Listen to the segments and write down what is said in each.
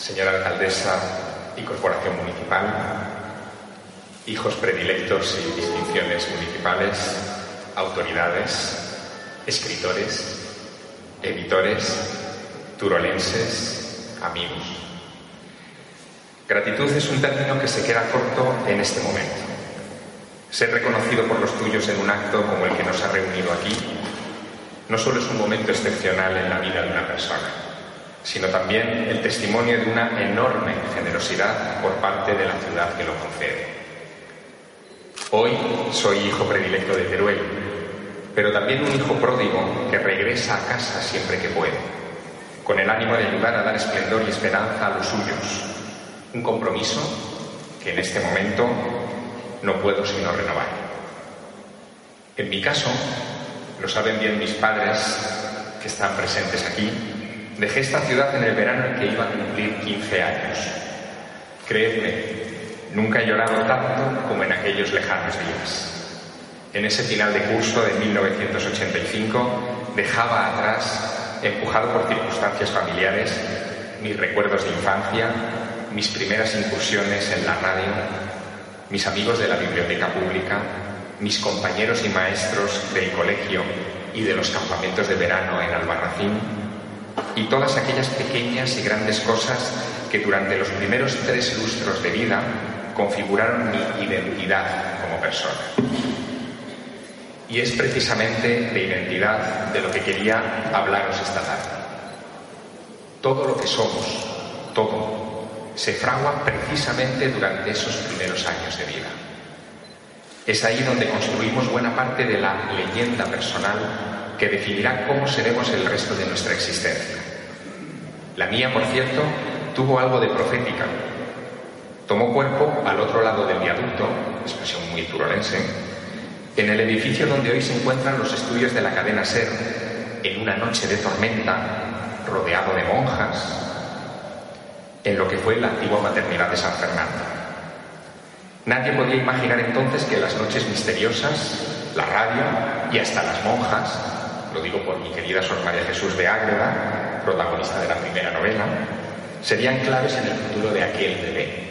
Señora alcaldesa y corporación municipal, hijos predilectos y distinciones municipales, autoridades, escritores, editores, turolenses, amigos. Gratitud es un término que se queda corto en este momento. Ser reconocido por los tuyos en un acto como el que nos ha reunido aquí no solo es un momento excepcional en la vida de una persona, sino también el testimonio de una enorme generosidad por parte de la ciudad que lo concede. Hoy soy hijo predilecto de Teruel, pero también un hijo pródigo que regresa a casa siempre que puede, con el ánimo de ayudar a dar esplendor y esperanza a los suyos. Un compromiso que en este momento no puedo sino renovar. En mi caso, lo saben bien mis padres que están presentes aquí, dejé esta ciudad en el verano en que iba a cumplir 15 años. Creedme, nunca he llorado tanto como en aquellos lejanos días. En ese final de curso de 1985 dejaba atrás, empujado por circunstancias familiares, mis recuerdos de infancia, mis primeras incursiones en la radio, mis amigos de la biblioteca pública, mis compañeros y maestros del colegio y de los campamentos de verano en Albarracín, y todas aquellas pequeñas y grandes cosas que durante los primeros tres lustros de vida configuraron mi identidad como persona. Y es precisamente de identidad de lo que quería hablaros esta tarde. Todo lo que somos, todo, se fragua precisamente durante esos primeros años de vida. Es ahí donde construimos buena parte de la leyenda personal que definirá cómo seremos el resto de nuestra existencia. La mía, por cierto, tuvo algo de profética. Tomó cuerpo al otro lado del viaducto, expresión muy turolense, en el edificio donde hoy se encuentran los estudios de la cadena SER, en una noche de tormenta, rodeado de monjas, en lo que fue la antigua maternidad de San Fernando. Nadie podía imaginar entonces que las noches misteriosas, la radio y hasta las monjas, lo digo por mi querida Sor María Jesús de Ágreda, protagonista de la primera novela, serían claves en el futuro de aquel bebé.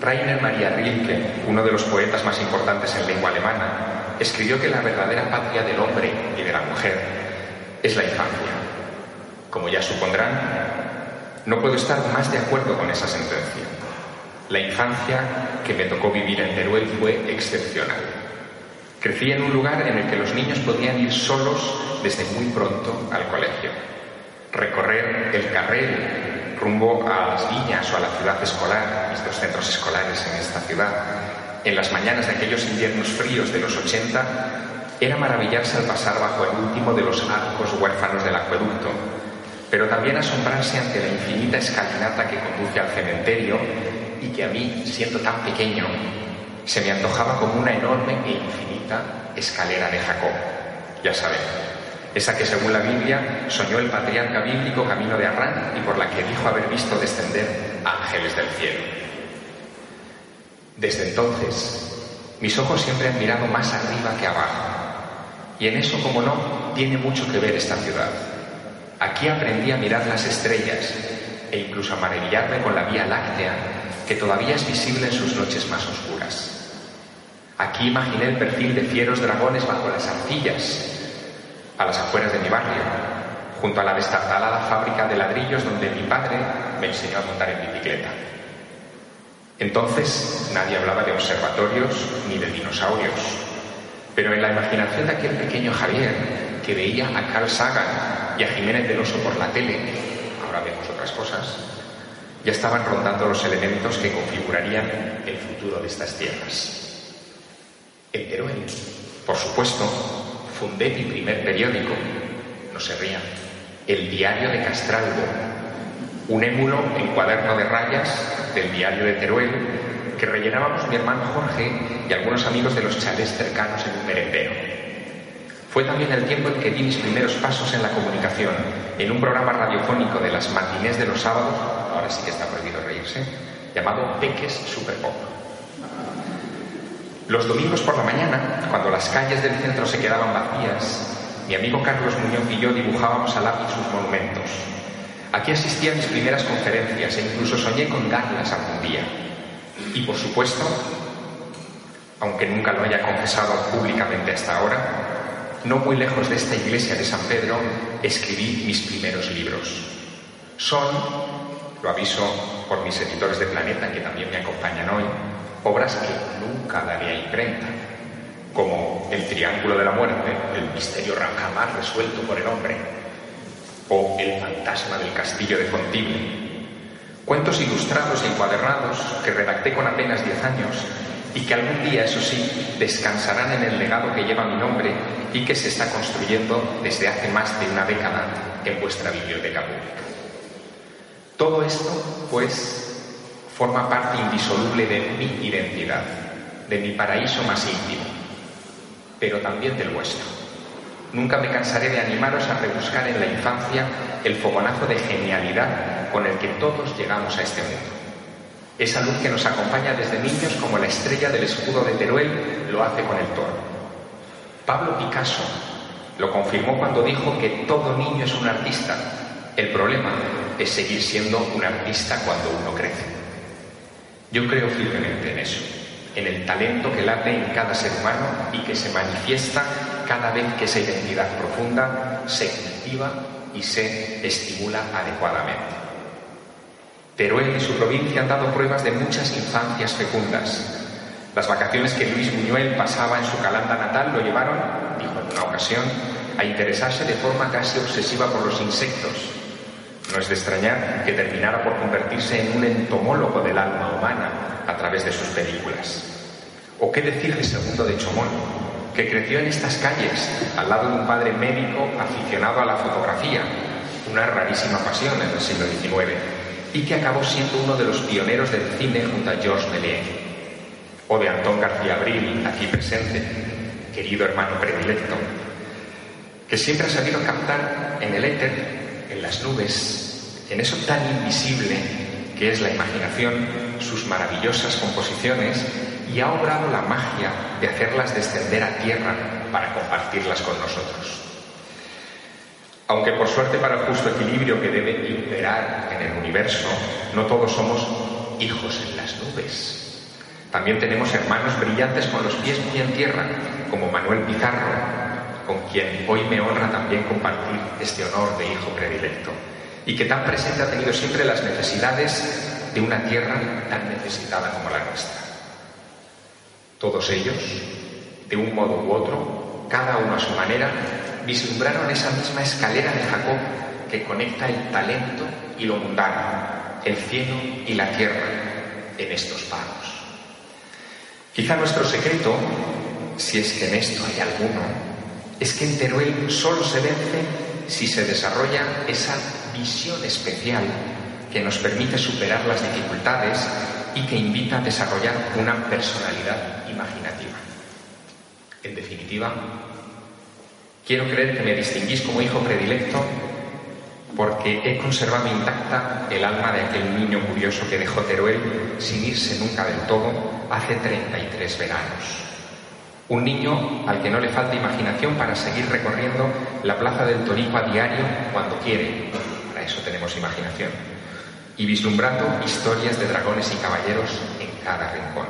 Rainer Maria Rilke, uno de los poetas más importantes en lengua alemana, escribió que la verdadera patria del hombre y de la mujer es la infancia. Como ya supondrán, no puedo estar más de acuerdo con esa sentencia. La infancia que me tocó vivir en Teruel fue excepcional. Crecí en un lugar en el que los niños podían ir solos desde muy pronto al colegio, recorrer el carril rumbo a las viñas o a la ciudad escolar, mis dos centros escolares en esta ciudad, en las mañanas de aquellos inviernos fríos de los 80, era maravillarse al pasar bajo el último de los arcos huérfanos del acueducto, pero también asombrarse ante la infinita escalinata que conduce al cementerio y que a mí, siendo tan pequeño, se me antojaba como una enorme e infinita escalera de Jacob. Ya saben, esa que según la Biblia soñó el patriarca bíblico camino de Arrán y por la que dijo haber visto descender ángeles del cielo. Desde entonces, mis ojos siempre han mirado más arriba que abajo. Y en eso, como no, tiene mucho que ver esta ciudad. Aquí aprendí a mirar las estrellas e incluso a maravillarme con la Vía Láctea, que todavía es visible en sus noches más oscuras. Aquí imaginé el perfil de fieros dragones bajo las arcillas a las afueras de mi barrio, junto a la destartalada fábrica de ladrillos donde mi padre me enseñó a montar en bicicleta. Entonces nadie hablaba de observatorios ni de dinosaurios, pero en la imaginación de aquel pequeño Javier que veía a Carl Sagan y a Jiménez del Oso por la tele, ahora vemos otras cosas, ya estaban rondando los elementos que configurarían el futuro de estas tierras. En Teruel, por supuesto, fundé mi primer periódico. No se rían. El diario de Castralgo, un émulo en cuaderno de rayas del diario de Teruel que rellenábamos mi hermano Jorge y algunos amigos de los chalés cercanos en un merendero. Fue también el tiempo en que di mis primeros pasos en la comunicación, en un programa radiofónico de las matinés de los sábados, ahora sí que está prohibido reírse, llamado Peques Super Pop. Los domingos por la mañana, cuando las calles del centro se quedaban vacías, mi amigo Carlos Muñoz y yo dibujábamos a lápiz sus monumentos. Aquí asistí a mis primeras conferencias e incluso soñé con darlas algún día. Y por supuesto, aunque nunca lo haya confesado públicamente hasta ahora, no muy lejos de esta iglesia de San Pedro, escribí mis primeros libros. Son, lo aviso por mis editores de Planeta que también me acompañan hoy, obras que nunca daré a imprenta, como El Triángulo de la Muerte, el misterio jamás resuelto por el hombre, o El Fantasma del Castillo de Fontible. Cuentos ilustrados y encuadernados que redacté con apenas diez años y que algún día, eso sí, descansarán en el legado que lleva mi nombre y que se está construyendo desde hace más de una década en vuestra biblioteca pública. Todo esto, pues, forma parte indisoluble de mi identidad, de mi paraíso más íntimo, pero también del vuestro. Nunca me cansaré de animaros a rebuscar en la infancia el fogonazo de genialidad con el que todos llegamos a este mundo. Esa luz que nos acompaña desde niños como la estrella del escudo de Teruel lo hace con el toro. Pablo Picasso lo confirmó cuando dijo que todo niño es un artista. El problema es seguir siendo un artista cuando uno crece. Yo creo firmemente en eso, en el talento que late en cada ser humano y que se manifiesta cada vez que esa identidad profunda se cultiva y se estimula adecuadamente. Teruel y su provincia han dado pruebas de muchas infancias fecundas. Las vacaciones que Luis Buñuel pasaba en su calanda natal lo llevaron, dijo en una ocasión, a interesarse de forma casi obsesiva por los insectos. No es de extrañar que terminara por convertirse en un entomólogo del alma humana a través de sus películas. ¿O qué decir de Segundo de Chomón, que creció en estas calles al lado de un padre médico aficionado a la fotografía, una rarísima pasión en el siglo XIX? y que acabó siendo uno de los pioneros del cine junto a Georges Méliès. O de Antón García Abril, aquí presente, querido hermano predilecto, que siempre ha sabido captar en el éter, en las nubes, en eso tan invisible que es la imaginación, sus maravillosas composiciones y ha obrado la magia de hacerlas descender a tierra para compartirlas con nosotros. Aunque por suerte para el justo equilibrio que debe imperar en el universo, no todos somos hijos en las nubes. También tenemos hermanos brillantes con los pies muy en tierra, como Manuel Pizarro, con quien hoy me honra también compartir este honor de hijo predilecto, y que tan presente ha tenido siempre las necesidades de una tierra tan necesitada como la nuestra. Todos ellos, de un modo u otro, cada uno a su manera, vislumbraron esa misma escalera de Jacob que conecta el talento y lo mundano, el cielo y la tierra en estos pagos. Quizá nuestro secreto, si es que en esto hay alguno, es que en Teruel solo se vence si se desarrolla esa visión especial que nos permite superar las dificultades y que invita a desarrollar una personalidad imaginativa. En definitiva, Quiero creer que me distinguís como hijo predilecto porque he conservado intacta el alma de aquel niño curioso que dejó Teruel sin irse nunca del todo hace 33 veranos. Un niño al que no le falta imaginación para seguir recorriendo la plaza del Torico a diario cuando quiere. Para eso tenemos imaginación. Y vislumbrando historias de dragones y caballeros en cada rincón.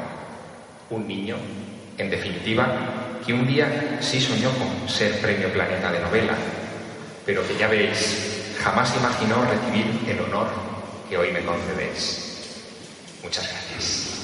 Un niño, en definitiva, que un día sí soñó con ser premio Planeta de novela, pero que ya veis, jamás imaginó recibir el honor que hoy me concedéis. Muchas gracias.